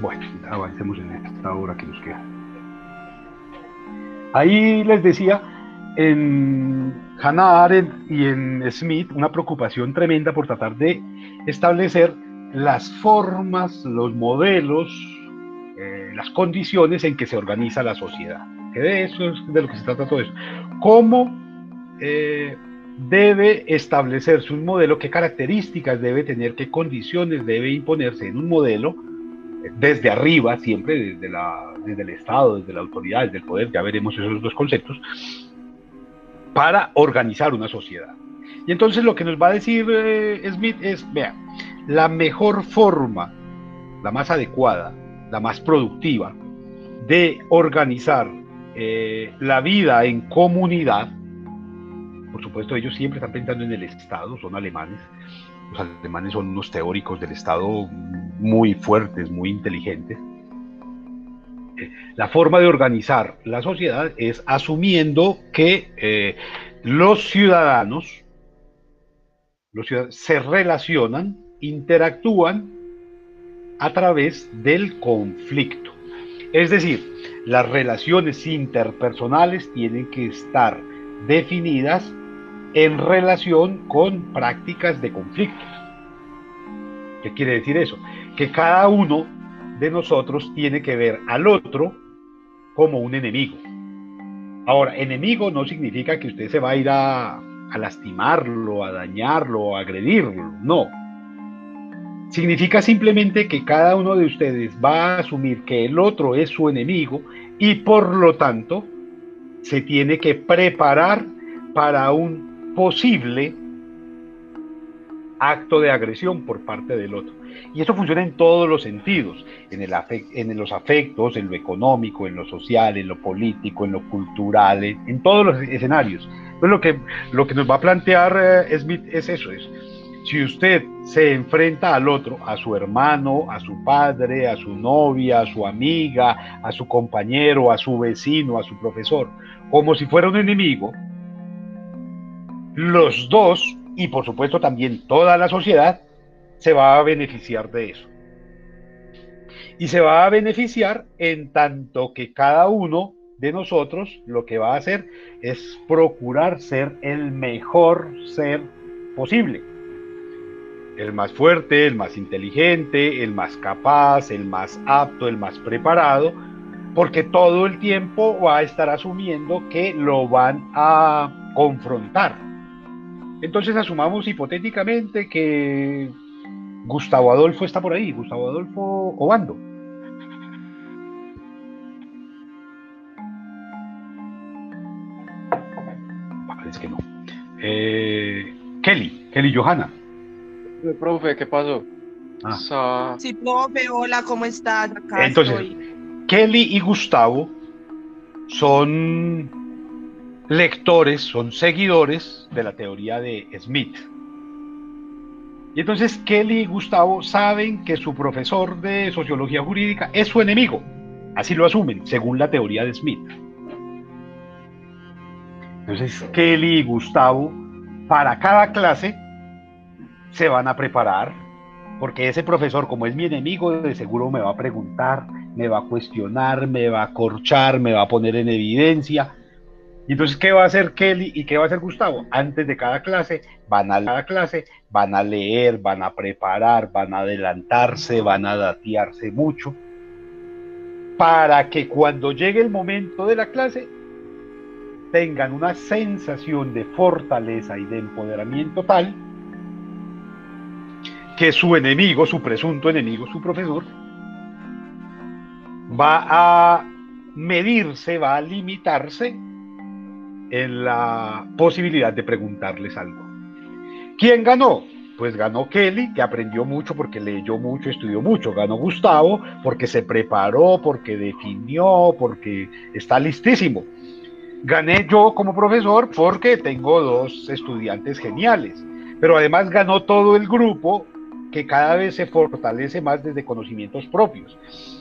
Bueno, avancemos en esta hora que nos queda. Ahí les decía, en Hannah Arendt y en Smith, una preocupación tremenda por tratar de establecer las formas, los modelos, eh, las condiciones en que se organiza la sociedad. Que de eso es de lo que se trata todo eso. ¿Cómo eh, debe establecerse un modelo? ¿Qué características debe tener? ¿Qué condiciones debe imponerse en un modelo? Desde arriba, siempre desde, la, desde el Estado, desde la autoridad, desde el poder, ya veremos esos dos conceptos, para organizar una sociedad. Y entonces lo que nos va a decir eh, Smith es, vea, la mejor forma, la más adecuada, la más productiva de organizar eh, la vida en comunidad, por supuesto ellos siempre están pensando en el Estado, son alemanes, los alemanes son unos teóricos del Estado muy fuertes, muy inteligentes. Eh, la forma de organizar la sociedad es asumiendo que eh, los ciudadanos, los ciudadanos se relacionan interactúan a través del conflicto. Es decir, las relaciones interpersonales tienen que estar definidas en relación con prácticas de conflicto. ¿Qué quiere decir eso? Que cada uno de nosotros tiene que ver al otro como un enemigo. Ahora, enemigo no significa que usted se va a ir a, a lastimarlo, a dañarlo, a agredirlo. No, Significa simplemente que cada uno de ustedes va a asumir que el otro es su enemigo y por lo tanto se tiene que preparar para un posible acto de agresión por parte del otro. Y eso funciona en todos los sentidos, en, el en los afectos, en lo económico, en lo social, en lo político, en lo cultural, en, todos los escenarios. Pues lo que, lo que nos va a plantear eh, Smith es eso, es si usted se enfrenta al otro, a su hermano, a su padre, a su novia, a su amiga, a su compañero, a su vecino, a su profesor, como si fuera un enemigo, los dos, y por supuesto también toda la sociedad, se va a beneficiar de eso. Y se va a beneficiar en tanto que cada uno de nosotros lo que va a hacer es procurar ser el mejor ser posible el más fuerte, el más inteligente, el más capaz, el más apto, el más preparado, porque todo el tiempo va a estar asumiendo que lo van a confrontar. Entonces asumamos hipotéticamente que Gustavo Adolfo está por ahí, Gustavo Adolfo Obando. Parece que no. Eh, Kelly, Kelly Johanna. Profe, ¿qué pasó? Ah. Sí, profe, hola, ¿cómo estás? Entonces, Kelly y Gustavo son lectores, son seguidores de la teoría de Smith. Y entonces Kelly y Gustavo saben que su profesor de sociología jurídica es su enemigo. Así lo asumen, según la teoría de Smith. Entonces Kelly y Gustavo, para cada clase, se van a preparar, porque ese profesor, como es mi enemigo, de seguro me va a preguntar, me va a cuestionar, me va a corchar, me va a poner en evidencia. Y entonces, ¿qué va a hacer Kelly y qué va a hacer Gustavo? Antes de cada clase, van a cada clase, van a leer, van a preparar, van a adelantarse, van a datearse mucho, para que cuando llegue el momento de la clase, tengan una sensación de fortaleza y de empoderamiento tal que su enemigo, su presunto enemigo, su profesor, va a medirse, va a limitarse en la posibilidad de preguntarles algo. ¿Quién ganó? Pues ganó Kelly, que aprendió mucho porque leyó mucho, estudió mucho. Ganó Gustavo porque se preparó, porque definió, porque está listísimo. Gané yo como profesor porque tengo dos estudiantes geniales. Pero además ganó todo el grupo que cada vez se fortalece más desde conocimientos propios.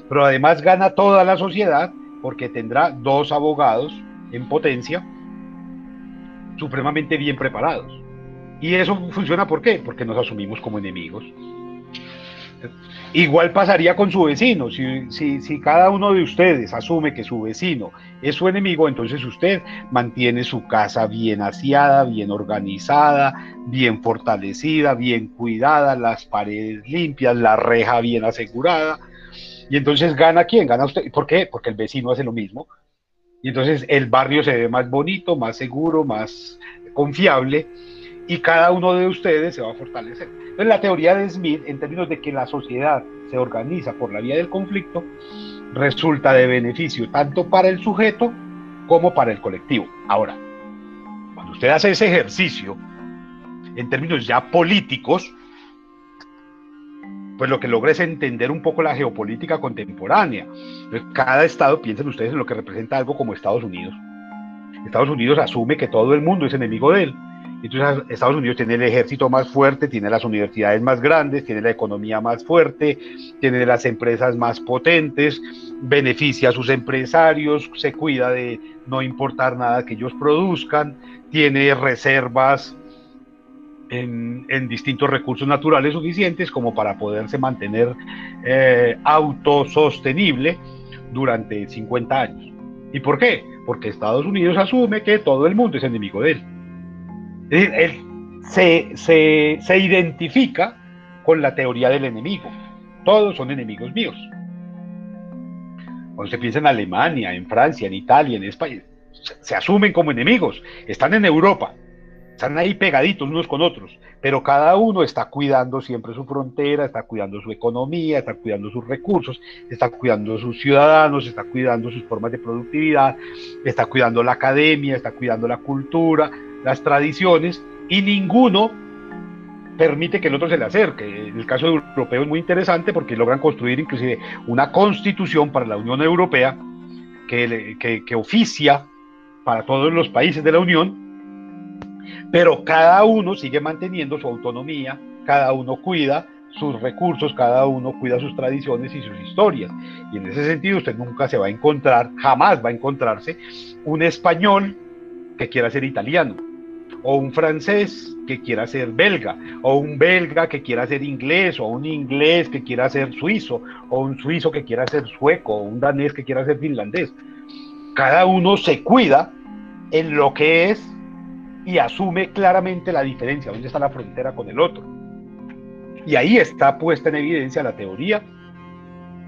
Pero además gana toda la sociedad porque tendrá dos abogados en potencia supremamente bien preparados. Y eso funciona ¿por qué? Porque nos asumimos como enemigos. Igual pasaría con su vecino. Si, si, cada uno de ustedes asume que su vecino es su enemigo, entonces usted mantiene su casa bien aseada, bien organizada, bien fortalecida, bien cuidada, las paredes limpias, la reja bien asegurada. Y entonces gana quién? Gana usted. ¿Por qué? Porque el vecino hace lo mismo. Y entonces el barrio se ve más bonito, más seguro, más confiable y cada uno de ustedes se va a fortalecer. Entonces la teoría de Smith, en términos de que la sociedad se organiza por la vía del conflicto, resulta de beneficio tanto para el sujeto como para el colectivo. Ahora, cuando usted hace ese ejercicio, en términos ya políticos, pues lo que logra es entender un poco la geopolítica contemporánea. cada estado, piensen ustedes en lo que representa algo como Estados Unidos. Estados Unidos asume que todo el mundo es enemigo de él. Entonces Estados Unidos tiene el ejército más fuerte, tiene las universidades más grandes, tiene la economía más fuerte, tiene las empresas más potentes, beneficia a sus empresarios, se cuida de no importar nada que ellos produzcan, tiene reservas en, distintos recursos naturales suficientes como para poderse mantener eh, autosostenible durante 50 años. ¿Y por qué? Porque Estados Unidos asume que todo el mundo es enemigo de él. Él se, se identifica con la teoría del enemigo. Todos son enemigos míos. Cuando se piensa en Alemania, en Francia, en Italia, en España, se asumen como enemigos. Están en Europa, están ahí pegaditos unos con otros, pero cada uno está cuidando siempre su frontera, está cuidando su economía, está cuidando sus recursos, está cuidando sus ciudadanos, está cuidando sus formas de productividad, está cuidando la academia, está cuidando la cultura, las tradiciones, y ninguno permite que el otro se le acerque. El caso europeo es muy interesante porque logran construir inclusive una constitución para la Unión Europea que, que, que oficia para todos los países de la Unión pero cada uno sigue manteniendo su autonomía, cada uno cuida sus recursos, cada uno cuida sus tradiciones y sus historias. Y en ese sentido usted nunca se va a encontrar, jamás va a encontrarse un español que quiera ser italiano, o un francés que quiera ser belga, o un belga que quiera ser inglés, o un inglés que quiera ser suizo, o un suizo que quiera ser sueco, o un danés que quiera ser finlandés. Cada uno se cuida en lo que es y asume claramente la diferencia, dónde está la frontera con el otro. Y ahí está puesta en evidencia la teoría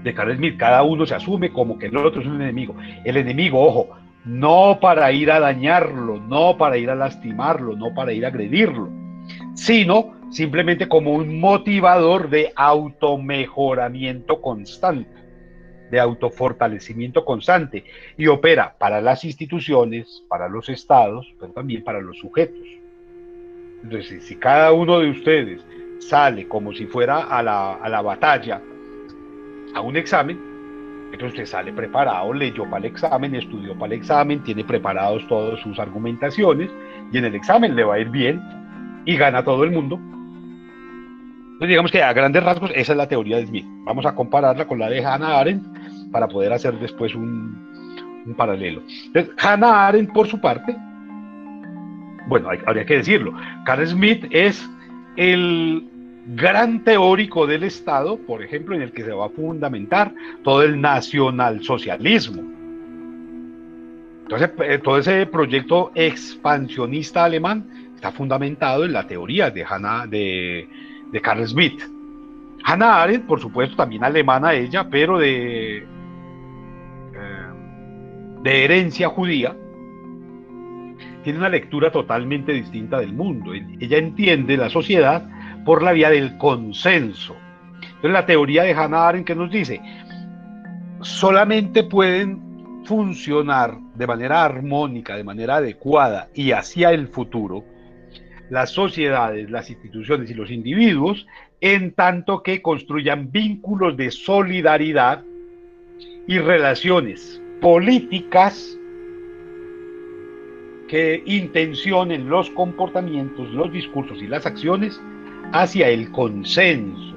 de Carl Smith. Cada uno se asume como que el otro es un enemigo. El enemigo, ojo, no para ir a dañarlo, no para ir a lastimarlo, no para ir a agredirlo, sino simplemente como un motivador de automejoramiento constante de autofortalecimiento constante y opera para las instituciones, para los estados, pero también para los sujetos. Entonces, si cada uno de ustedes sale como si fuera a la, a la batalla, a un examen, entonces usted sale preparado, leyó para el examen, estudió para el examen, tiene preparados todas sus argumentaciones y en el examen le va a ir bien y gana todo el mundo. Entonces digamos que a grandes rasgos esa es la teoría de Smith. Vamos a compararla con la de Hannah Arendt para poder hacer después un, paralelo. Hannah Arendt, por su parte, bueno, habría que decirlo, Carl Smith es el gran teórico del Estado, por ejemplo, en el que se va a fundamentar todo el nacionalsocialismo. Entonces, eh, todo ese proyecto expansionista alemán está fundamentado en la teoría de, Hannah, de, de Carl Smith. Hannah Arendt, por supuesto, también alemana ella, pero de de herencia judía, tiene una lectura totalmente distinta del mundo. Ella entiende la sociedad por la vía del consenso. Entonces la teoría de Hannah Arendt que nos dice, solamente pueden funcionar de manera armónica, de manera adecuada y hacia el futuro las sociedades, las instituciones y los individuos en tanto que construyan vínculos de solidaridad y relaciones políticas que intencionen los comportamientos, los discursos y las acciones hacia el consenso,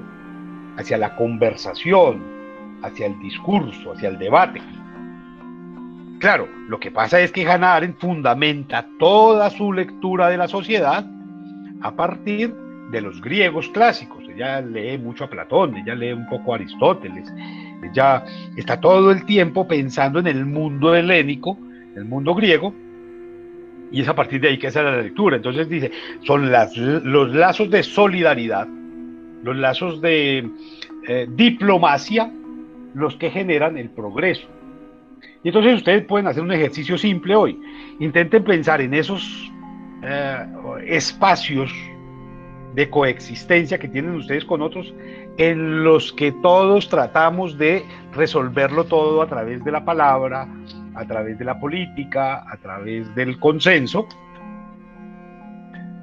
hacia la conversación, hacia el discurso, hacia el debate. Claro, lo que pasa es que Hannah Arendt fundamenta toda su lectura de la sociedad a partir de los griegos clásicos, ella lee mucho a Platón, ella lee un poco a Aristóteles, ella está todo el tiempo pensando en el mundo helénico, el mundo griego, y es a partir de ahí que hace la lectura. Entonces dice, son los lazos de solidaridad, los lazos de eh, diplomacia, los que generan el progreso. Y entonces ustedes pueden hacer un ejercicio simple hoy. Intenten pensar en esos eh, espacios de coexistencia que tienen ustedes con otros, en los que todos tratamos de resolverlo todo a través de la palabra, a través de la política, a través del consenso,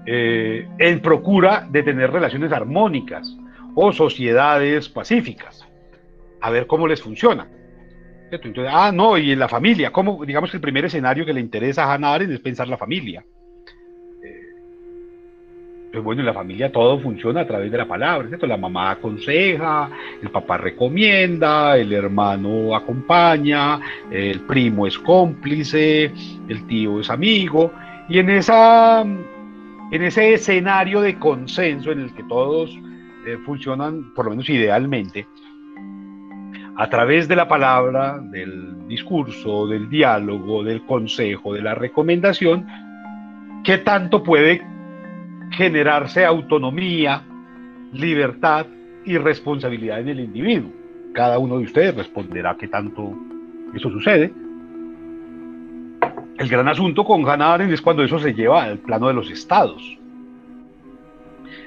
eh, en procura de tener relaciones armónicas o sociedades pacíficas. A ver cómo les funciona. Ah, no, y en la familia, ¿cómo? digamos que el primer escenario que le interesa a Hannah Arendt es pensar la familia. Pues bueno, en la familia todo funciona a través de la palabra, ¿cierto? La mamá aconseja, el papá recomienda, el hermano acompaña, el primo es cómplice, el tío es amigo, y en, esa, en ese escenario de consenso en el que todos eh, funcionan, por lo menos idealmente, a través de la palabra, del discurso, del diálogo, del consejo, de la recomendación, ¿qué tanto puede generarse autonomía, libertad y responsabilidad en el individuo. Cada uno de ustedes responderá qué tanto eso sucede. El gran asunto con Hannah es cuando eso se lleva al plano de los estados.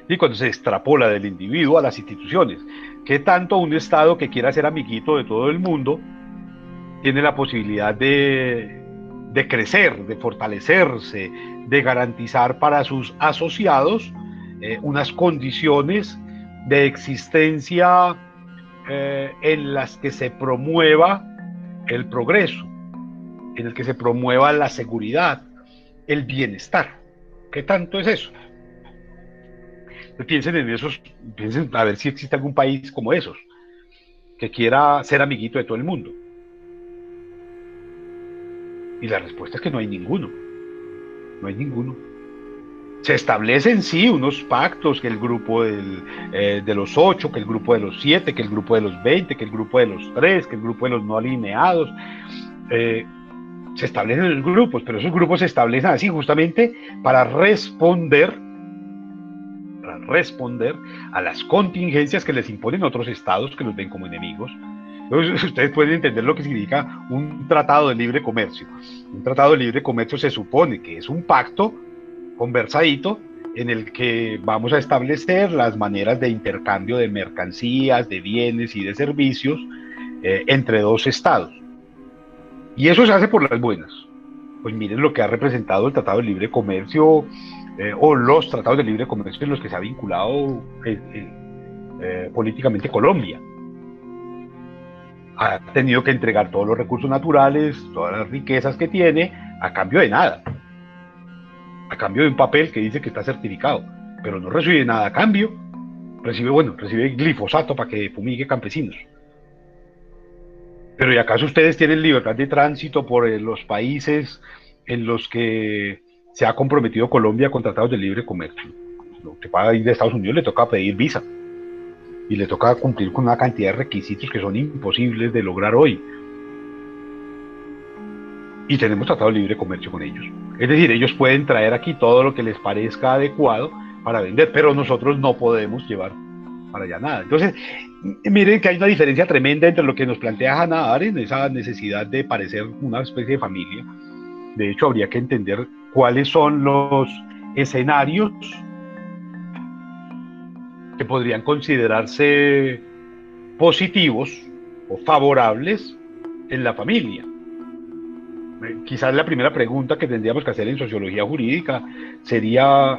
Y cuando se extrapola del individuo a las instituciones. ¿Qué tanto un estado que quiera ser amiguito de todo el mundo tiene la posibilidad de, de crecer, de fortalecerse, de garantizar para sus asociados eh, unas condiciones de existencia eh, en las que se promueva el progreso, en el que se promueva la seguridad, el bienestar. ¿Qué tanto es eso? Piensen en esos, piensen a ver si existe algún país como esos, que quiera ser amiguito de todo el mundo. Y la respuesta es que no hay ninguno no hay ninguno. Se establecen sí unos pactos, que el grupo eh, de los ocho, que el grupo de los siete, que el grupo de los veinte, que el grupo de los tres, que el grupo de los no alineados. Eh, se establecen los grupos, pero esos grupos se establecen así justamente para responder, para responder a las contingencias que les imponen otros estados que los ven como enemigos ustedes pueden entender lo que significa un tratado de libre comercio. Un tratado de libre comercio se supone que es un pacto conversadito en el que vamos a establecer las maneras de intercambio de mercancías, de bienes y de servicios eh, entre dos estados. Y eso se hace por las buenas. Pues miren lo que ha representado el Tratado de Libre Comercio eh, o los tratados de libre comercio en los que se ha vinculado eh, políticamente Colombia ha tenido que entregar todos los recursos naturales, todas las riquezas que tiene, a cambio de nada. A cambio de un papel que dice que está certificado, pero no recibe nada a cambio. Recibe, bueno, recibe glifosato para que fumigue campesinos. Pero ¿y acaso ustedes tienen libertad de tránsito por eh, los países en los que se ha comprometido Colombia con tratados de libre comercio? Que para ir de Estados Unidos le toca pedir visa y le toca cumplir con una cantidad de requisitos que son imposibles de lograr hoy. Y tenemos tratado libre comercio con ellos. Es decir, ellos pueden traer aquí todo lo que les parezca adecuado para vender, pero nosotros no podemos llevar para allá nada. Entonces, miren que hay una diferencia tremenda entre lo que nos plantea Hannah Arendt, esa necesidad de parecer una especie de familia. De hecho, habría que entender cuáles son los escenarios que podrían considerarse positivos o favorables en la familia. Eh, quizás la primera pregunta que tendríamos que hacer en sociología jurídica sería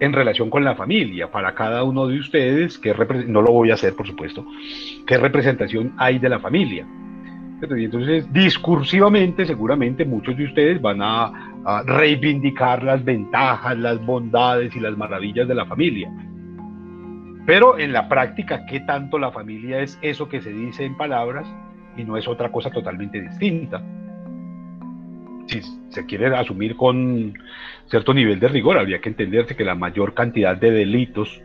en relación con la familia, para cada uno de ustedes, que no lo voy a hacer por supuesto, qué representación hay de la familia. Entonces, discursivamente, seguramente muchos de ustedes van a reivindicar las ventajas, las bondades y las maravillas de la familia pero en la práctica, ¿qué tanto la familia es eso que se dice en palabras y no es otra cosa totalmente distinta? Si se quiere asumir con cierto nivel de rigor, habría que entenderse que la mayor cantidad de delitos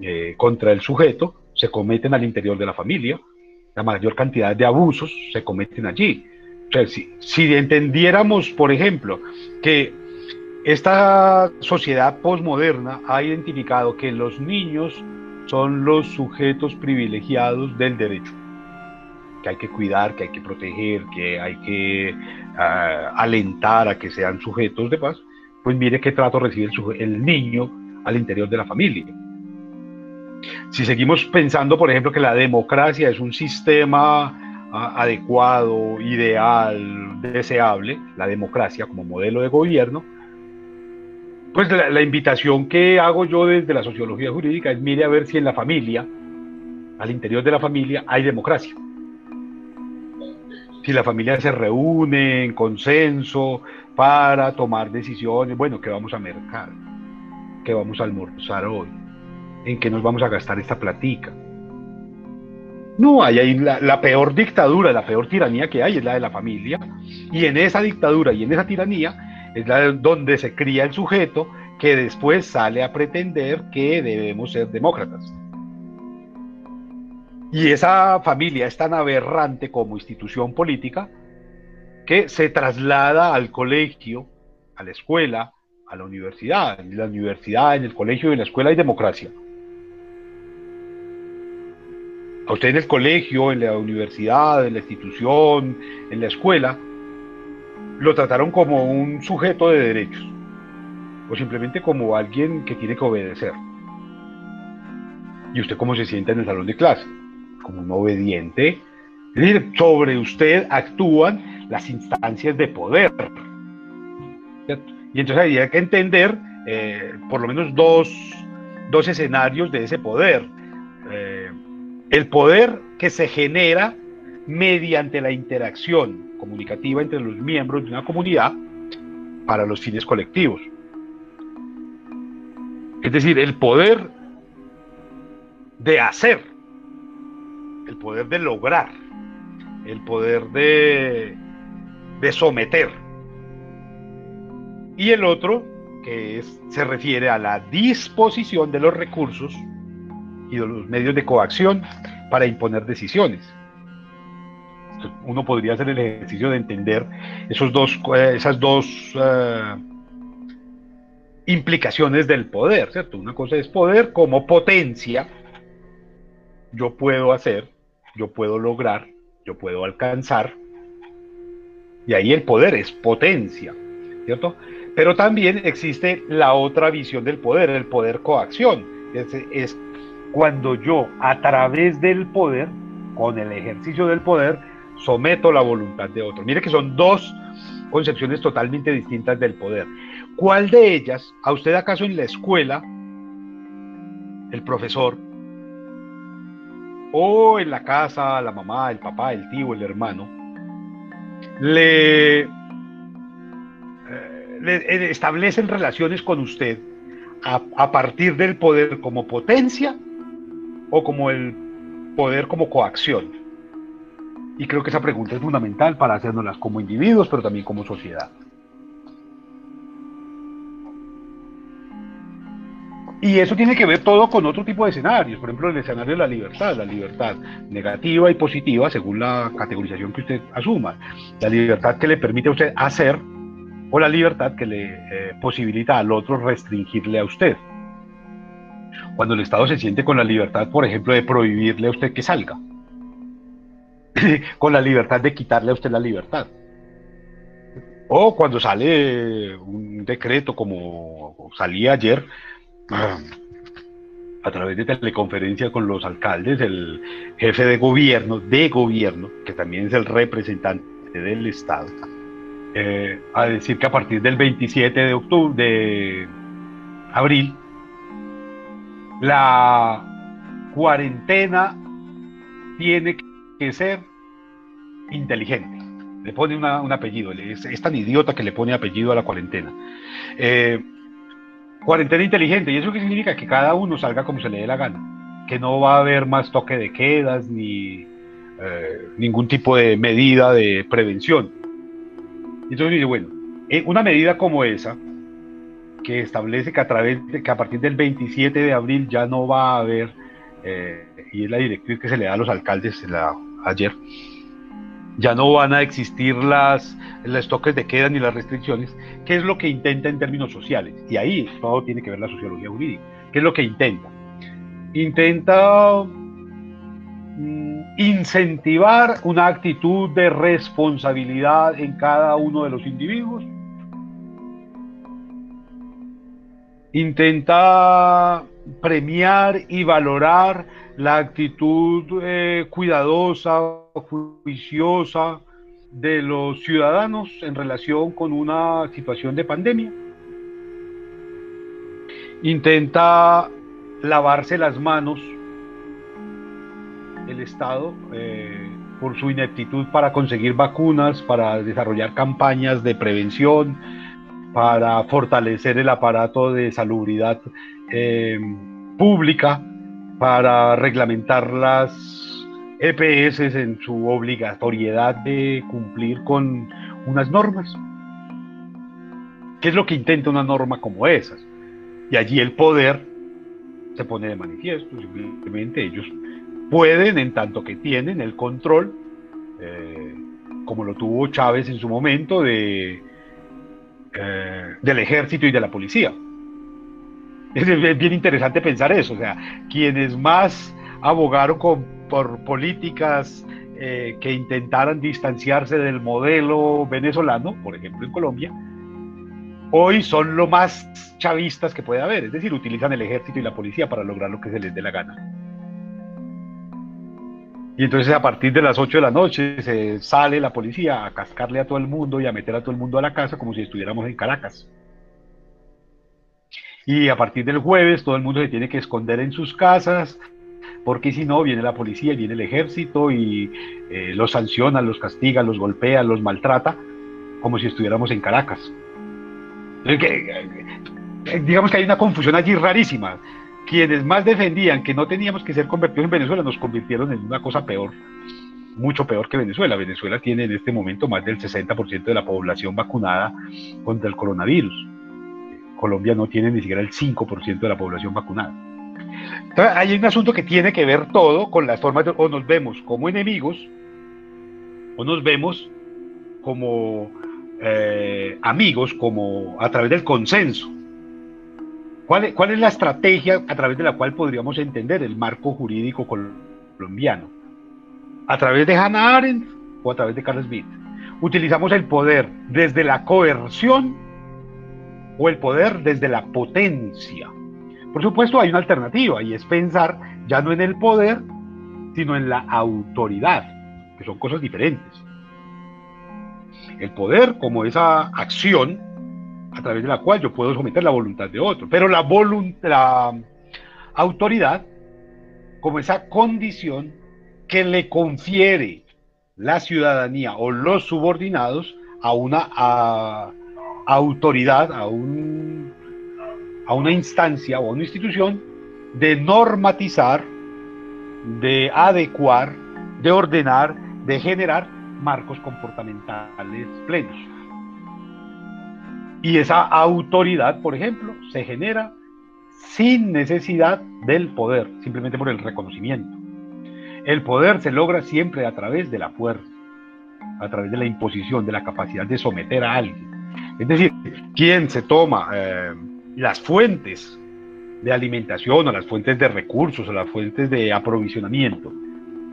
eh, contra el sujeto se cometen al interior de la familia, la mayor cantidad de abusos se cometen allí. O sea, si, si entendiéramos, por ejemplo, que esta sociedad posmoderna ha identificado que los niños son los sujetos privilegiados del derecho, que hay que cuidar, que hay que proteger, que hay que ah, alentar a que sean sujetos de paz, pues mire qué trato recibe el, niño al interior de la familia. Si seguimos pensando, por ejemplo, que la democracia es un sistema ah, adecuado, ideal, deseable, la democracia como modelo de gobierno, pues la, invitación que hago yo desde la sociología jurídica es mire a ver si en la familia, al interior de la familia, hay democracia. Si la familia se reúne en consenso para tomar decisiones, bueno, ¿qué vamos a mercar? ¿Qué vamos a almorzar hoy? ¿En qué nos vamos a gastar esta platica? No, hay ahí la, la, peor dictadura, la peor tiranía que hay es la de la familia. Y en esa dictadura y en esa tiranía es la donde se cría el sujeto que después sale a pretender que debemos ser demócratas. Y esa familia es tan aberrante como institución política que se traslada al colegio, a la escuela, a la universidad. En la universidad, en el colegio y en la escuela hay democracia. A usted en el colegio, en la universidad, en la institución, en la escuela, lo trataron como un sujeto de derechos o simplemente como alguien que tiene que obedecer. ¿Y usted cómo se siente en el salón de clase? Como un obediente. Es decir, sobre usted actúan las instancias de poder. Y entonces hay que entender eh, por lo menos dos, dos, escenarios de ese poder. Eh, el poder que se genera mediante la interacción comunicativa entre los miembros de una comunidad para los fines colectivos. Es decir, el poder de hacer, el poder de lograr, el poder de, de someter. Y el otro, que se refiere a la disposición de los recursos y de los medios de coacción para imponer decisiones uno podría hacer el ejercicio de entender esos dos, eh, esas dos eh, implicaciones del poder, ¿cierto? Una cosa es poder como potencia, yo puedo hacer, yo puedo lograr, yo puedo alcanzar, y ahí el poder es potencia, ¿cierto? Pero también existe la otra visión del poder, el poder coacción, es, es cuando yo a través del poder, con el ejercicio del poder, someto la voluntad de otro. Mire que son dos concepciones totalmente distintas del poder. ¿Cuál de ellas, a usted acaso en la escuela, el profesor, o en la casa, la mamá, el papá, el tío, el hermano, le, eh, le establecen relaciones con usted a partir del poder como potencia o como el poder como coacción? Y creo que esa pregunta es fundamental para hacernoslas como individuos, pero también como sociedad. Y eso tiene que ver todo con otro tipo de escenarios, por ejemplo, el escenario de la libertad, la libertad negativa y positiva según la categorización que usted asuma, la libertad que le permite a usted hacer o la libertad que le eh, posibilita al otro restringirle a usted. Cuando el Estado se siente con la libertad, por ejemplo, de prohibirle a usted que salga, con la libertad de quitarle a usted la libertad. O cuando sale un decreto como salía ayer, ah, a través de teleconferencia con los alcaldes, el jefe de gobierno, de gobierno, que también es el representante del Estado, eh, a decir que a partir del 27 de octubre, de abril, la cuarentena tiene que ser inteligente. Le pone un apellido, es, tan idiota que le pone apellido a la cuarentena. Eh, cuarentena inteligente, ¿y eso qué significa? Que cada uno salga como se le dé la gana, que no va a haber más toque de quedas ni eh, ningún tipo de medida de prevención. Entonces bueno, eh, una medida como esa, que establece que a través de, que a partir del 27 de abril ya no va a haber, y es la directriz que se le da a los alcaldes ayer, ya no van a existir las, los toques de queda ni las restricciones, ¿qué es lo que intenta en términos sociales? Y ahí todo tiene que ver la sociología jurídica. ¿Qué es lo que intenta? Intenta mm, incentivar una actitud de responsabilidad en cada uno de los individuos. Intenta premiar y valorar la actitud eh, cuidadosa, juiciosa de los ciudadanos en relación con una situación de pandemia. Intenta lavarse las manos el Estado eh, por su ineptitud para conseguir vacunas, para desarrollar campañas de prevención, para fortalecer el aparato de salubridad eh, pública, para reglamentar las EPS en su obligatoriedad de cumplir con unas normas. ¿Qué es lo que intenta una norma como esas? Y allí el poder se pone de manifiesto, simplemente ellos pueden, en tanto que tienen el control, eh, como lo tuvo Chávez en su momento, de, eh, del ejército y de la policía. Es bien interesante pensar eso, o sea, quienes más abogaron por políticas eh, que intentaran distanciarse del modelo venezolano, por ejemplo en Colombia, hoy son lo más chavistas que puede haber, es decir, utilizan el ejército y la policía para lograr lo que se les dé la gana. Y entonces a partir de las 8 de la noche se sale la policía a cascarle a todo el mundo y a meter a todo el mundo a la casa como si estuviéramos en Caracas. Y a partir del jueves todo el mundo se tiene que esconder en sus casas, porque si no viene la policía, viene el ejército y eh, los sanciona, los castiga, los golpea, los maltrata, como si estuviéramos en Caracas. Eh, digamos que hay una confusión allí rarísima. Quienes más defendían que no teníamos que ser convertidos en Venezuela nos convirtieron en una cosa peor, mucho peor que Venezuela. Venezuela tiene en este momento más del 60% de la población vacunada contra el coronavirus. Colombia no tiene ni siquiera el 5% de la población vacunada. Entonces, hay un asunto que tiene que ver todo con las formas de, o nos vemos como enemigos, o nos vemos como eh, amigos, como a través del consenso. ¿Cuál, ¿Cuál es la estrategia a través de la cual podríamos entender el marco jurídico colombiano? ¿A través de Hannah Arendt o a través de Carl Smith? ¿Utilizamos el poder desde la coerción o el poder desde la potencia? Por supuesto, hay una alternativa y es pensar ya no en el poder, sino en la autoridad, que son cosas diferentes. El poder como esa acción a través de la cual yo puedo someter la voluntad de otro, pero la, la autoridad como esa condición que le confiere la ciudadanía o los subordinados a una autoridad, a un a una instancia o a una institución de normatizar, de adecuar, de ordenar, de generar marcos comportamentales plenos. Y esa autoridad, por ejemplo, se genera sin necesidad del poder, simplemente por el reconocimiento. El poder se logra siempre a través de la fuerza, a través de la imposición, de la capacidad de someter a alguien. Es decir, quien se toma eh, las fuentes de alimentación o las fuentes de recursos o las fuentes de aprovisionamiento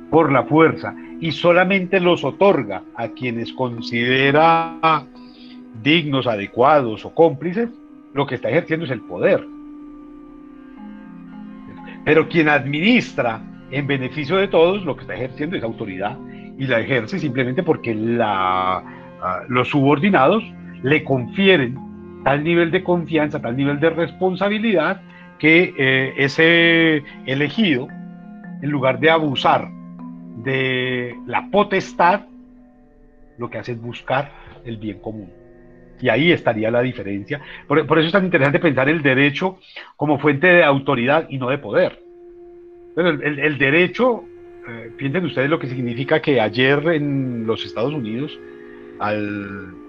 por la fuerza y solamente los otorga a quienes considera dignos, adecuados o cómplices, lo que está ejerciendo es el poder. Pero quien administra en beneficio de todos, lo que está ejerciendo es autoridad y la ejerce simplemente porque ah, los subordinados le confieren tal nivel de confianza, tal nivel de responsabilidad, que eh, ese elegido, en lugar de abusar de la potestad, lo que hace es buscar el bien común. Y ahí estaría la diferencia. Por, eso es tan interesante pensar el derecho como fuente de autoridad y no de poder. Pero el, derecho, eh, piensen ustedes lo que significa que ayer en los Estados Unidos, al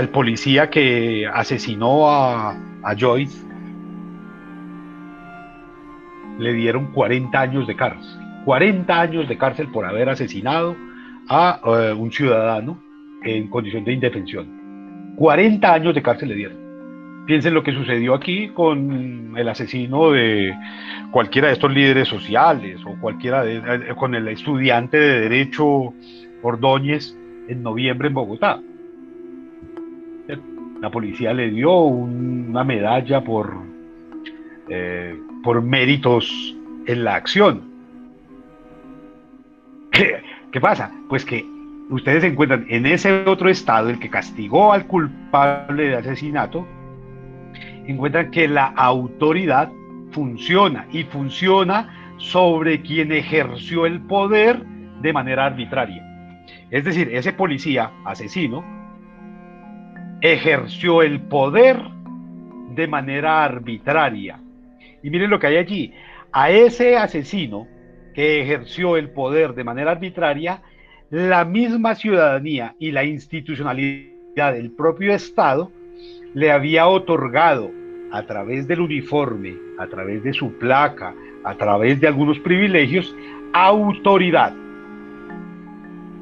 al policía que asesinó a, Joyce le dieron 40 años de cárcel. 40 años de cárcel por haber asesinado a eh, un ciudadano en condición de indefensión. 40 años de cárcel le dieron. Piensen lo que sucedió aquí con el asesino de cualquiera de estos líderes sociales o cualquiera de, eh, con el estudiante de derecho Ordóñez en noviembre en Bogotá. La policía le dio una medalla por, eh, por méritos en la acción. ¿Qué, pasa? Pues que ustedes encuentran en ese otro estado, el que castigó al culpable de asesinato, encuentran que la autoridad funciona y funciona sobre quien ejerció el poder de manera arbitraria. Es decir, ese policía asesino ejerció el poder de manera arbitraria. Y miren lo que hay allí. A ese asesino que ejerció el poder de manera arbitraria, la misma ciudadanía y la institucionalidad del propio Estado le había otorgado a través del uniforme, a través de su placa, a través de algunos privilegios, autoridad.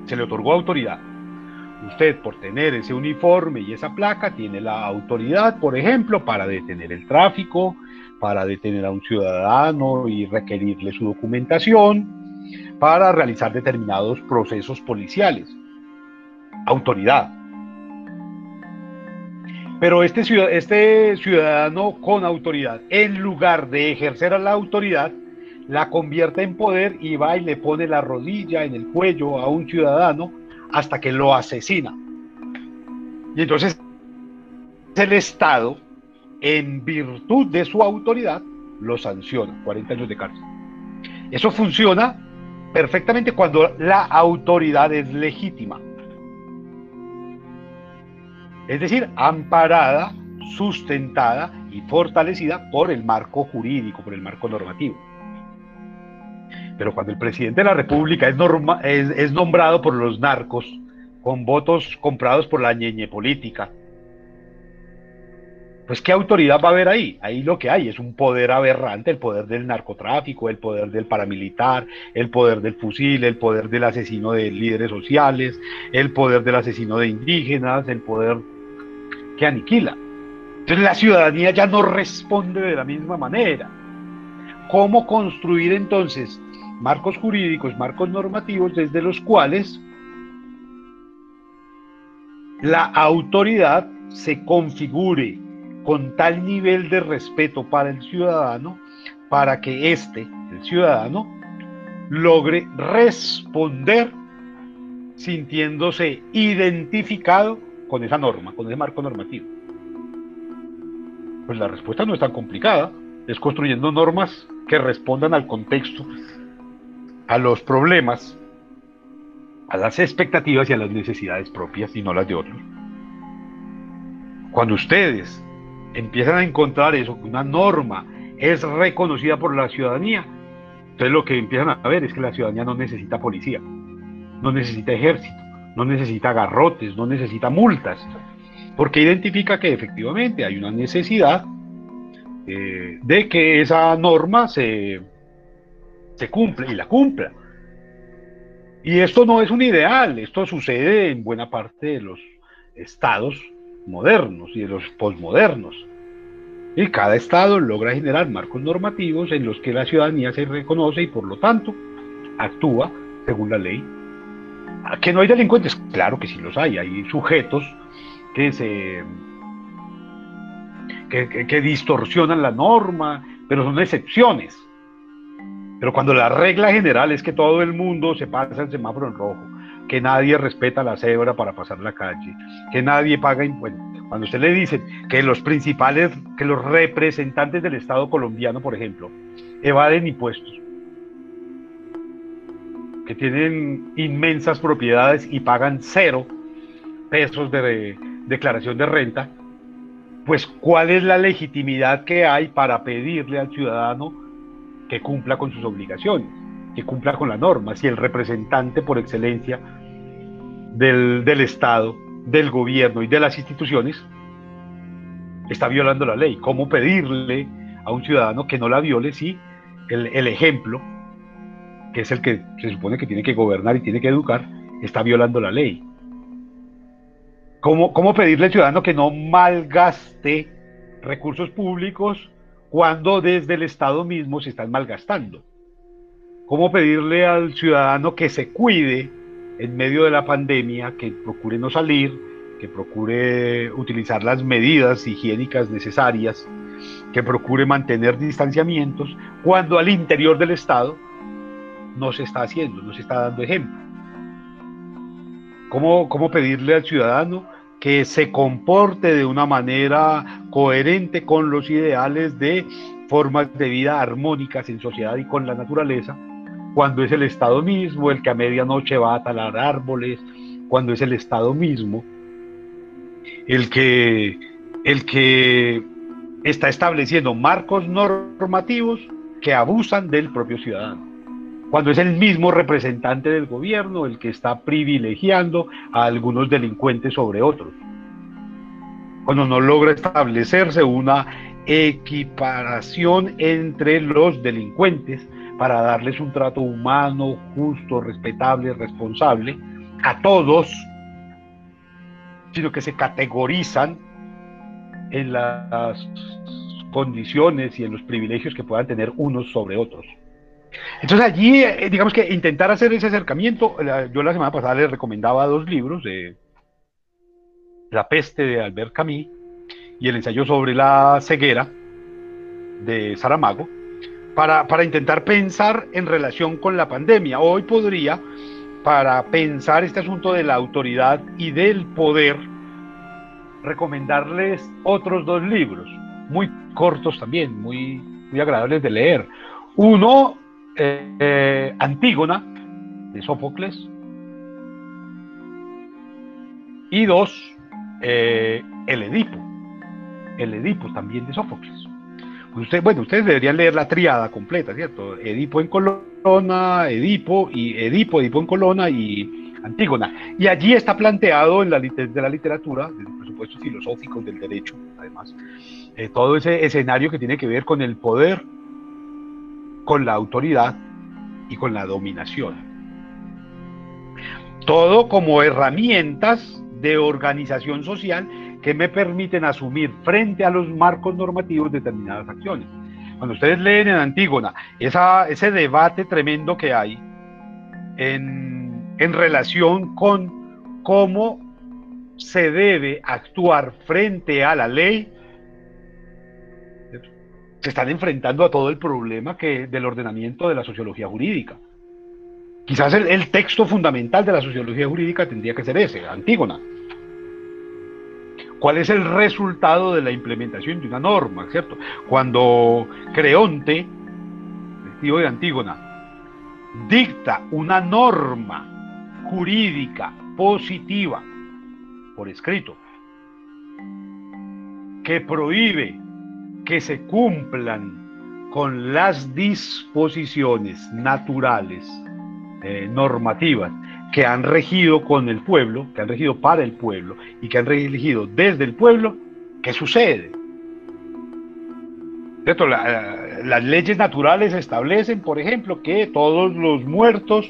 Se le otorgó autoridad. Usted por tener ese uniforme y esa placa tiene la autoridad, por ejemplo, para detener el tráfico, para detener a un ciudadano y requerirle su documentación, para realizar determinados procesos policiales. Autoridad. Pero este, este ciudadano con autoridad, en lugar de ejercer a la autoridad, la convierte en poder y va y le pone la rodilla en el cuello a un ciudadano hasta que lo asesina. Y entonces el Estado en virtud de su autoridad, lo sanciona, 40 años de cárcel. Eso funciona perfectamente cuando la autoridad es legítima. Es decir, amparada, sustentada y fortalecida por el marco jurídico, por el marco normativo. Pero cuando el presidente de la República es, nombrado por los narcos, con votos comprados por la ñeñe política, pues ¿qué autoridad va a haber ahí? Ahí lo que hay es un poder aberrante, el poder del narcotráfico, el poder del paramilitar, el poder del fusil, el poder del asesino de líderes sociales, el poder del asesino de indígenas, el poder que aniquila. Entonces la ciudadanía ya no responde de la misma manera. ¿Cómo construir entonces marcos jurídicos, marcos normativos desde los cuales la autoridad se configure con tal nivel de respeto para el ciudadano, para que éste, el ciudadano, logre responder sintiéndose identificado con esa norma, con ese marco normativo. Pues la respuesta no es tan complicada, es construyendo normas que respondan al contexto, a los problemas, a las expectativas y a las necesidades propias y no las de otros. Cuando ustedes empiezan a encontrar eso, que una norma es reconocida por la ciudadanía, entonces lo que empiezan a ver es que la ciudadanía no necesita policía, no necesita ejército, no necesita garrotes, no necesita multas, porque identifica que efectivamente hay una necesidad eh, de que esa norma se, se cumpla y la cumpla. Y esto no es un ideal, esto sucede en buena parte de los estados modernos y de los posmodernos. Y cada Estado logra generar marcos normativos en los que la ciudadanía se reconoce y por lo tanto actúa según la ley. ¿Que no hay delincuentes? Claro que sí los hay. Hay sujetos que se que, que distorsionan la norma, pero son excepciones. Pero cuando la regla general es que todo el mundo se pasa el semáforo en rojo, que nadie respeta la cebra para pasar la calle, que nadie paga impuestos. Cuando usted le dice que los principales, que los representantes del Estado colombiano, por ejemplo, evaden impuestos, que tienen inmensas propiedades y pagan cero pesos de declaración de renta, pues cuál es la legitimidad que hay para pedirle al ciudadano que cumpla con sus obligaciones, que cumpla con la norma, si el representante por excelencia del, Estado del gobierno y de las instituciones, está violando la ley. ¿Cómo pedirle a un ciudadano que no la viole si el, ejemplo, que es el que se supone que tiene que gobernar y tiene que educar, está violando la ley? ¿Cómo, ¿Cómo, pedirle al ciudadano que no malgaste recursos públicos cuando desde el Estado mismo se están malgastando? ¿Cómo pedirle al ciudadano que se cuide en medio de la pandemia, que procure no salir, que procure utilizar las medidas higiénicas necesarias, que procure mantener distanciamientos, cuando al interior del Estado no se está haciendo, no se está dando ejemplo. ¿Cómo, cómo pedirle al ciudadano que se comporte de una manera coherente con los ideales de formas de vida armónicas en sociedad y con la naturaleza, cuando es el Estado mismo el que a medianoche va a talar árboles, cuando es el Estado mismo el que, el que está estableciendo marcos normativos que abusan del propio ciudadano. Cuando es el mismo representante del gobierno el que está privilegiando a algunos delincuentes sobre otros. Cuando no logra establecerse una equiparación entre los delincuentes para darles un trato humano, justo, respetable, responsable a todos sino que se categorizan en las condiciones y en los privilegios que puedan tener unos sobre otros. Entonces allí, eh, digamos que intentar hacer ese acercamiento, yo la semana pasada les recomendaba dos libros, de La peste de Albert Camus y el ensayo sobre la ceguera de Saramago, para, para intentar pensar en relación con la pandemia. Hoy podría para pensar este asunto de la autoridad y del poder, recomendarles otros dos libros, muy cortos también, muy, muy agradables de leer. Uno, eh, Antígona, de Sófocles, y dos, eh, El Edipo, El Edipo también de Sófocles. Pues bueno, ustedes deberían leer la triada completa, ¿cierto? Edipo en Colona, Edipo y Edipo, Edipo en Colona y Antígona. Y allí está planteado en la, de la literatura, desde presupuestos filosóficos del derecho, además, eh, todo ese escenario que tiene que ver con el poder, con la autoridad y con la dominación. Todo como herramientas de organización social que me permiten asumir frente a los marcos normativos determinadas acciones. Cuando ustedes leen en Antígona esa, ese debate tremendo que hay en, en relación con cómo se debe actuar frente a la ley, se están enfrentando a todo el problema que, del ordenamiento de la sociología jurídica. Quizás el, el texto fundamental de la sociología jurídica tendría que ser ese, Antígona ¿Cuál es el resultado de la implementación de una norma, cierto? Cuando Creonte, el tío de Antígona, dicta una norma jurídica positiva por escrito que prohíbe que se cumplan con las disposiciones naturales eh, normativas que han regido con el pueblo, que han regido para el pueblo y que han regido desde el pueblo, ¿qué sucede? las leyes naturales establecen, por ejemplo, que todos los muertos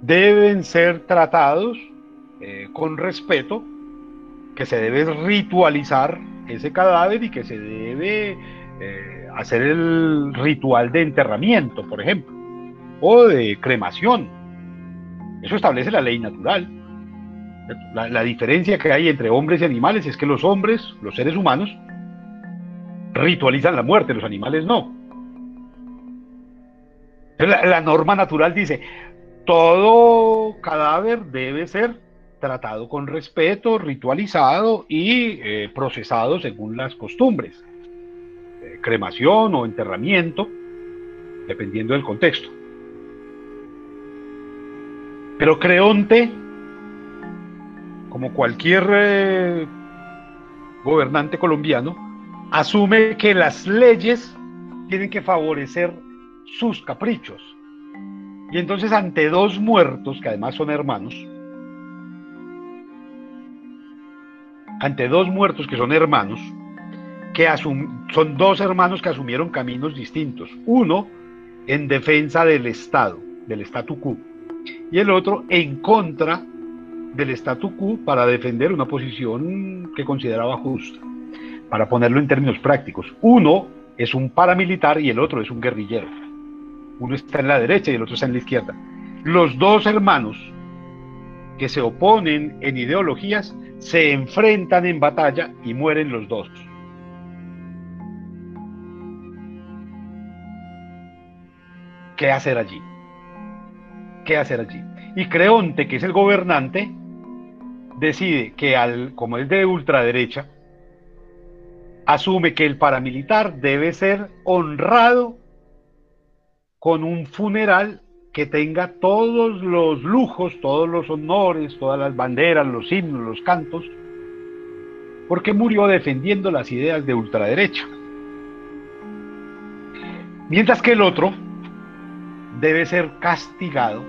deben ser tratados eh, con respeto, que se debe ritualizar ese cadáver y que se debe eh, hacer el ritual de enterramiento, por ejemplo, o de cremación eso establece la ley natural. La, diferencia que hay entre hombres y animales es que los hombres, los seres humanos, ritualizan la muerte, los animales no. La, norma natural dice, todo cadáver debe ser tratado con respeto, ritualizado y eh, procesado según las costumbres. Eh, cremación o enterramiento, dependiendo del contexto. Pero Creonte, como cualquier eh, gobernante colombiano, asume que las leyes tienen que favorecer sus caprichos. Y entonces ante dos muertos, que además son hermanos, ante dos muertos que son hermanos, que son dos hermanos que asumieron caminos distintos. Uno en defensa del Estado, del statu quo, y el otro en contra del statu quo para defender una posición que consideraba justa. Para ponerlo en términos prácticos, uno es un paramilitar y el otro es un guerrillero. Uno está en la derecha y el otro está en la izquierda. Los dos hermanos que se oponen en ideologías se enfrentan en batalla y mueren los dos. ¿Qué hacer allí? ¿Qué hacer allí? Y Creonte, que es el gobernante, decide que al, como es de ultraderecha, asume que el paramilitar debe ser honrado con un funeral que tenga todos los lujos, todos los honores, todas las banderas, los himnos, los cantos, porque murió defendiendo las ideas de ultraderecha. Mientras que el otro debe ser castigado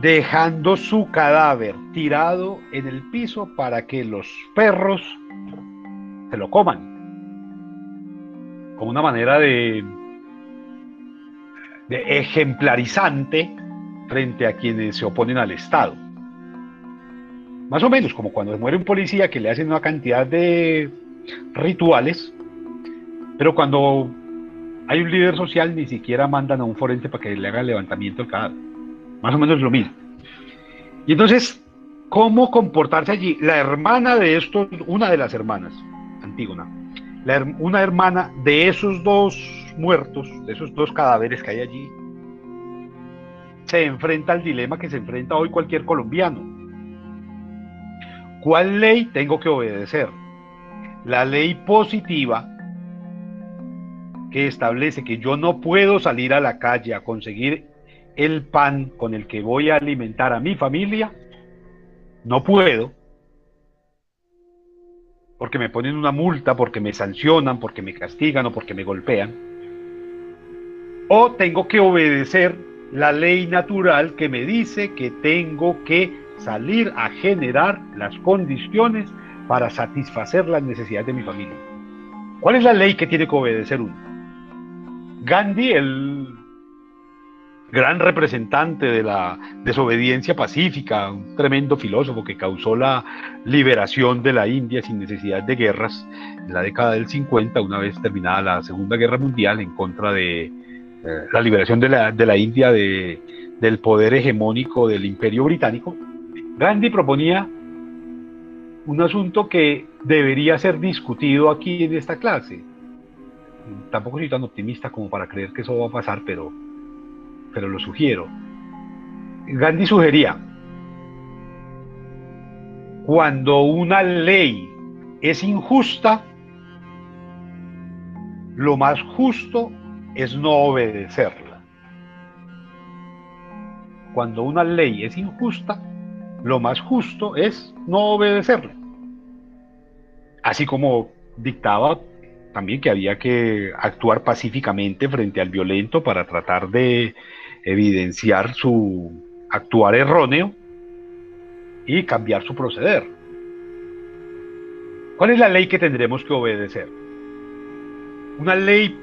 dejando su cadáver tirado en el piso para que los perros se lo coman. Como una manera de de ejemplarizante frente a quienes se oponen al Estado. Más o menos como cuando muere un policía que le hacen una cantidad de rituales, pero cuando hay un líder social ni siquiera mandan a un forense para que le haga el levantamiento del cadáver. Más o menos lo mismo. Y entonces, ¿cómo comportarse allí? La hermana de estos, una de las hermanas, Antígona, una hermana de esos dos muertos, de esos dos cadáveres que hay allí, se enfrenta al dilema que se enfrenta hoy cualquier colombiano. ¿Cuál ley tengo que obedecer? La ley positiva que establece que yo no puedo salir a la calle a conseguir el pan con el que voy a alimentar a mi familia, no puedo, porque me ponen una multa, porque me sancionan, porque me castigan o porque me golpean. O tengo que obedecer la ley natural que me dice que tengo que salir a generar las condiciones para satisfacer las necesidades de mi familia. ¿Cuál es la ley que tiene que obedecer uno? Gandhi, el gran representante de la desobediencia pacífica, un tremendo filósofo que causó la liberación de la India sin necesidad de guerras en la década del 50, una vez terminada la Segunda Guerra Mundial, en contra de la liberación de la, de la India de, del poder hegemónico del Imperio Británico. Gandhi proponía un asunto que debería ser discutido aquí en esta clase. Tampoco soy tan optimista como para creer que eso va a pasar, pero pero lo sugiero. Gandhi sugería, cuando una ley es injusta, lo más justo es no obedecerla. Cuando una ley es injusta, lo más justo es no obedecerla. Así como dictaba también que había que actuar pacíficamente frente al violento para tratar de evidenciar su actuar erróneo y cambiar su proceder. ¿Cuál es la ley que tendremos que obedecer? Una ley,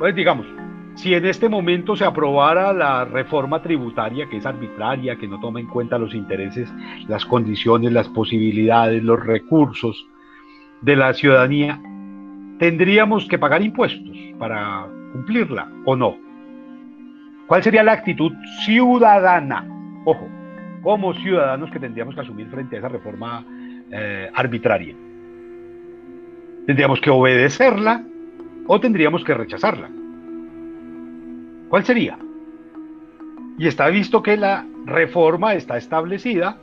pues digamos, si en este momento se aprobara la reforma tributaria, que es arbitraria, que no toma en cuenta los intereses, las condiciones, las posibilidades, los recursos de la ciudadanía, ¿tendríamos que pagar impuestos para cumplirla o no? ¿Cuál sería la actitud ciudadana? Ojo, como ciudadanos que tendríamos que asumir frente a esa reforma eh, arbitraria. ¿Tendríamos que obedecerla o tendríamos que rechazarla? ¿Cuál sería? Y está visto que la reforma está establecida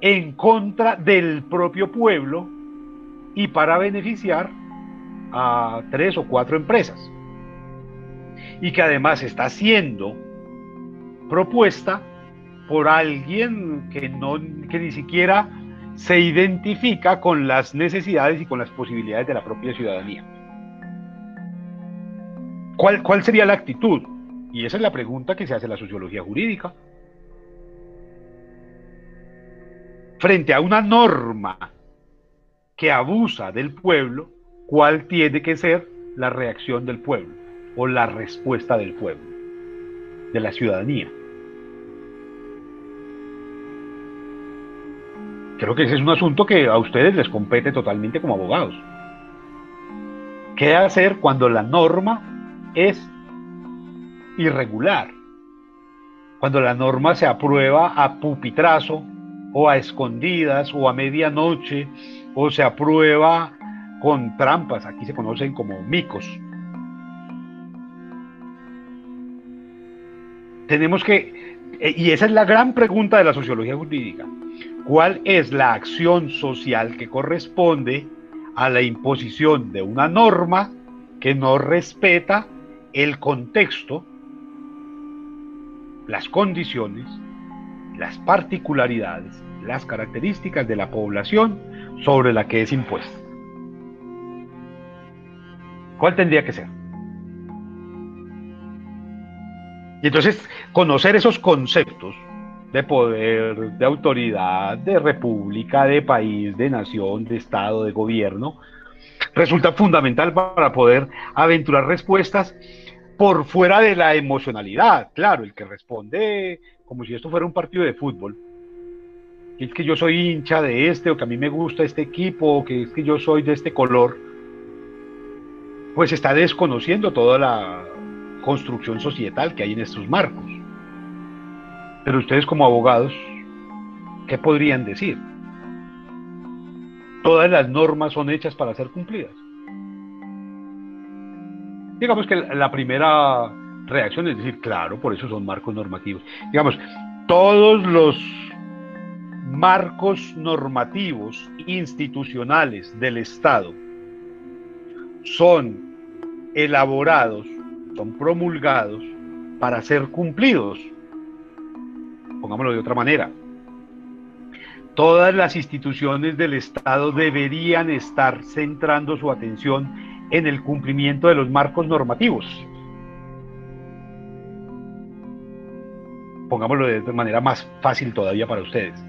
en contra del propio pueblo y para beneficiar a tres o cuatro empresas y que además está siendo propuesta por alguien que, no, que ni siquiera se identifica con las necesidades y con las posibilidades de la propia ciudadanía. ¿Cuál, ¿Cuál sería la actitud? Y esa es la pregunta que se hace la sociología jurídica. Frente a una norma que abusa del pueblo, cuál tiene que ser la reacción del pueblo o la respuesta del pueblo, de la ciudadanía. Creo que ese es un asunto que a ustedes les compete totalmente como abogados. ¿Qué hacer cuando la norma es irregular? Cuando la norma se aprueba a pupitrazo o a escondidas o a medianoche o se aprueba con trampas, aquí se conocen como micos. Tenemos que, eh, y esa es la gran pregunta de la sociología jurídica, ¿cuál es la acción social que corresponde a la imposición de una norma que no respeta el contexto, las condiciones, las particularidades, las características de la población sobre la que es impuesta. ¿Cuál tendría que ser? Y entonces conocer esos conceptos de poder, de autoridad, de república, de país, de nación, de estado, de gobierno, resulta fundamental para poder aventurar respuestas por fuera de la emocionalidad. Claro, el que responde como si esto fuera un partido de fútbol, que es que yo soy hincha de este, o que a mí me gusta este equipo, o que es que yo soy de este color, pues está desconociendo toda la construcción societal que hay en estos marcos. Pero ustedes como abogados, ¿qué podrían decir? Todas las normas son hechas para ser cumplidas. Digamos que la primera reacción es decir, claro, por eso son marcos normativos. Digamos, todos los marcos normativos institucionales del Estado son elaborados, son promulgados para ser cumplidos. Pongámoslo de otra manera. Todas las instituciones del Estado deberían estar centrando su atención en el cumplimiento de los marcos normativos. Pongámoslo de manera más fácil todavía para ustedes.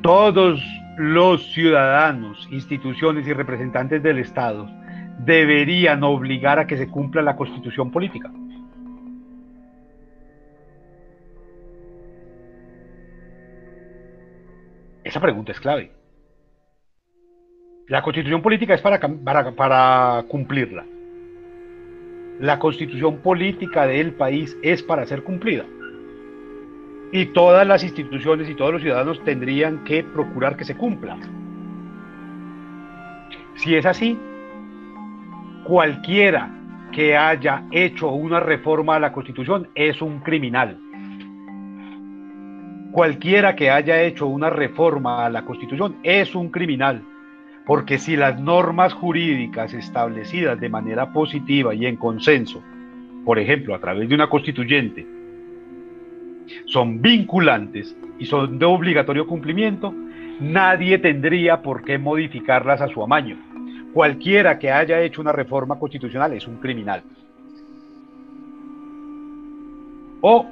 Todos los ciudadanos, instituciones y representantes del Estado deberían obligar a que se cumpla la constitución política. Esa pregunta es clave. La constitución política es para, cumplirla. La constitución política del país es para ser cumplida. Y todas las instituciones y todos los ciudadanos tendrían que procurar que se cumpla. Si es así, cualquiera que haya hecho una reforma a la Constitución es un criminal. Cualquiera que haya hecho una reforma a la Constitución es un criminal. Porque si las normas jurídicas establecidas de manera positiva y en consenso, por ejemplo, a través de una constituyente, son vinculantes y son de obligatorio cumplimiento, nadie tendría por qué modificarlas a su amaño cualquiera que haya hecho una reforma constitucional es un criminal. O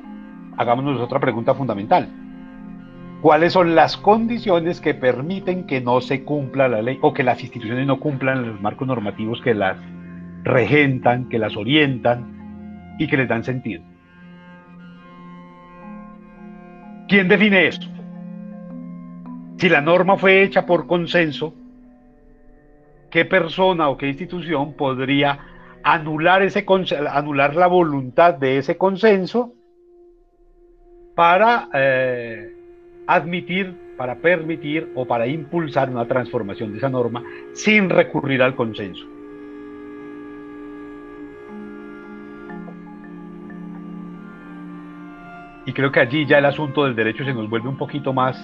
hagámonos otra pregunta fundamental. ¿Cuáles son las condiciones que permiten que no se cumpla la ley o que las instituciones no cumplan los marcos normativos que las regentan, que las orientan y que les dan sentido? ¿Quién define eso? Si la norma fue hecha por consenso, qué persona o qué institución podría anular, ese, anular la voluntad de ese consenso para eh, admitir, para permitir o para impulsar una transformación de esa norma sin recurrir al consenso. Y creo que allí ya el asunto del derecho se nos vuelve un poquito más,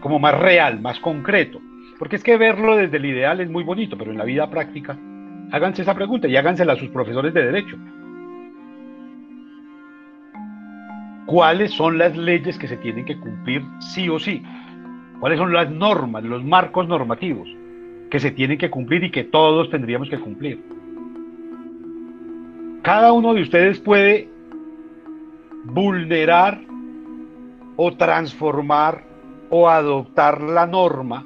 como más real, más concreto. Porque es que verlo desde el ideal es muy bonito, pero en la vida práctica, háganse esa pregunta y hágansela a sus profesores de derecho. ¿Cuáles son las leyes que se tienen que cumplir sí o sí? ¿Cuáles son las normas, los marcos normativos que se tienen que cumplir y que todos tendríamos que cumplir? Cada uno de ustedes puede vulnerar o transformar o adoptar la norma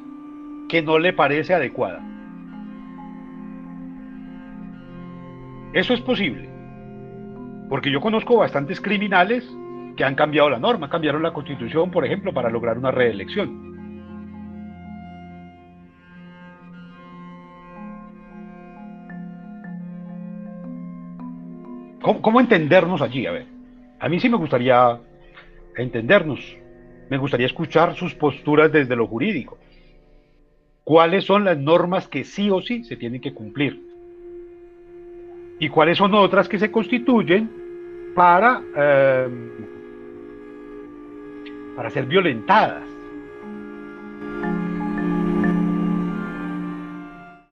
que no le parece adecuada. Eso es posible. Porque yo conozco bastantes criminales que han cambiado la norma, cambiaron la constitución, por ejemplo, para lograr una reelección. ¿Cómo, entendernos allí? A ver, a mí sí me gustaría entendernos, me gustaría escuchar sus posturas desde lo jurídico. ¿Cuáles son las normas que sí o sí se tienen que cumplir? ¿Y cuáles son otras que se constituyen para, eh, para ser violentadas?